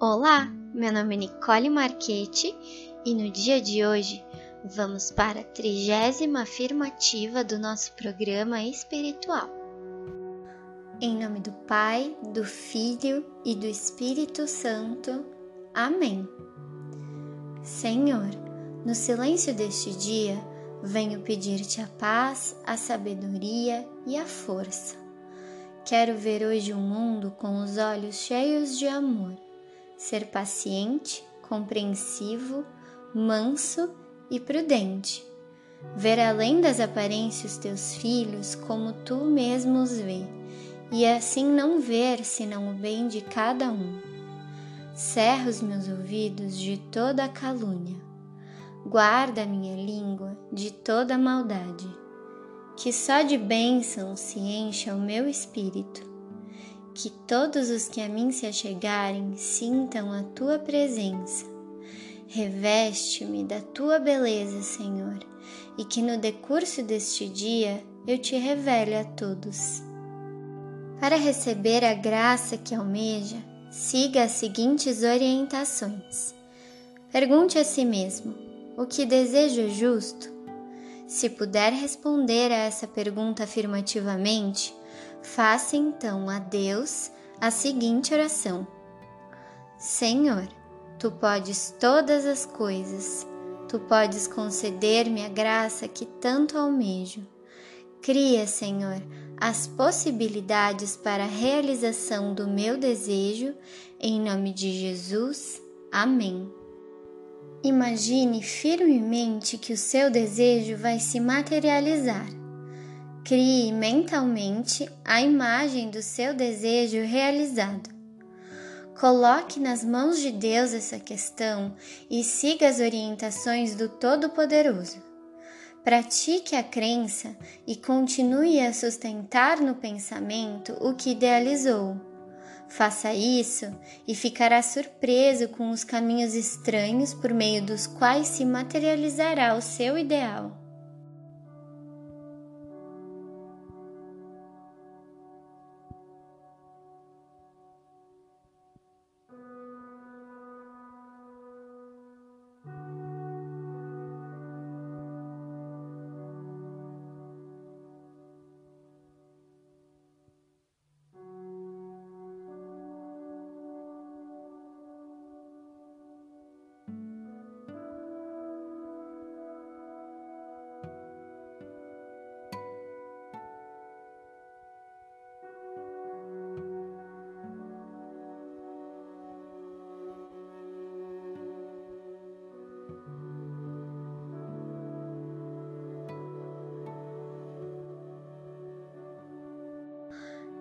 Olá, meu nome é Nicole Marchetti e no dia de hoje vamos para a trigésima afirmativa do nosso programa espiritual. Em nome do Pai, do Filho e do Espírito Santo. Amém. Senhor, no silêncio deste dia, venho pedir-te a paz, a sabedoria e a força. Quero ver hoje o mundo com os olhos cheios de amor ser paciente, compreensivo, manso e prudente. Ver além das aparências teus filhos como tu mesmo os vê, e assim não ver senão o bem de cada um. Cerra os meus ouvidos de toda a calúnia. Guarda a minha língua de toda maldade. Que só de bênçãos se encha o meu espírito que todos os que a mim se achegarem sintam a tua presença. Reveste-me da tua beleza, Senhor, e que no decurso deste dia eu te revele a todos. Para receber a graça que almeja, siga as seguintes orientações. Pergunte a si mesmo: o que desejo justo? Se puder responder a essa pergunta afirmativamente, Faça então a Deus a seguinte oração: Senhor, tu podes todas as coisas, tu podes conceder-me a graça que tanto almejo. Cria, Senhor, as possibilidades para a realização do meu desejo, em nome de Jesus. Amém. Imagine firmemente que o seu desejo vai se materializar Crie mentalmente a imagem do seu desejo realizado. Coloque nas mãos de Deus essa questão e siga as orientações do Todo-Poderoso. Pratique a crença e continue a sustentar no pensamento o que idealizou. Faça isso e ficará surpreso com os caminhos estranhos por meio dos quais se materializará o seu ideal.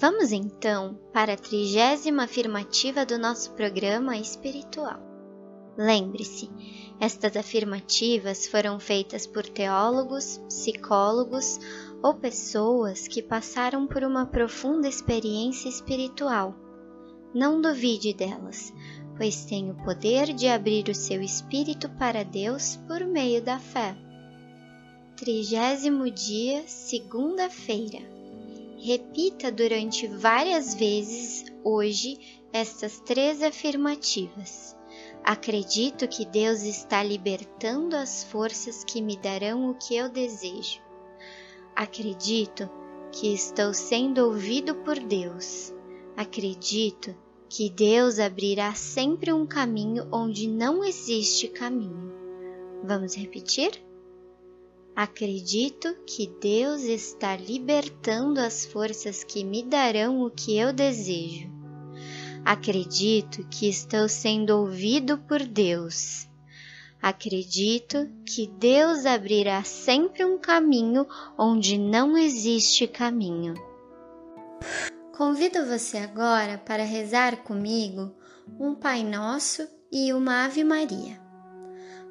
Vamos então para a trigésima afirmativa do nosso programa espiritual. Lembre-se, estas afirmativas foram feitas por teólogos, psicólogos ou pessoas que passaram por uma profunda experiência espiritual. Não duvide delas, pois tem o poder de abrir o seu espírito para Deus por meio da fé. Trigésimo dia, segunda-feira. Repita durante várias vezes hoje estas três afirmativas. Acredito que Deus está libertando as forças que me darão o que eu desejo. Acredito que estou sendo ouvido por Deus. Acredito que Deus abrirá sempre um caminho onde não existe caminho. Vamos repetir? Acredito que Deus está libertando as forças que me darão o que eu desejo. Acredito que estou sendo ouvido por Deus. Acredito que Deus abrirá sempre um caminho onde não existe caminho. Convido você agora para rezar comigo um Pai Nosso e uma Ave Maria.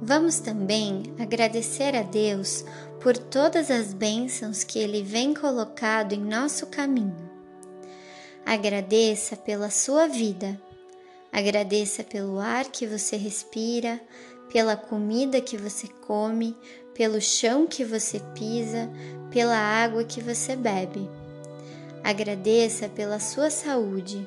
Vamos também agradecer a Deus por todas as bênçãos que Ele vem colocado em nosso caminho. Agradeça pela sua vida, agradeça pelo ar que você respira, pela comida que você come, pelo chão que você pisa, pela água que você bebe. Agradeça pela sua saúde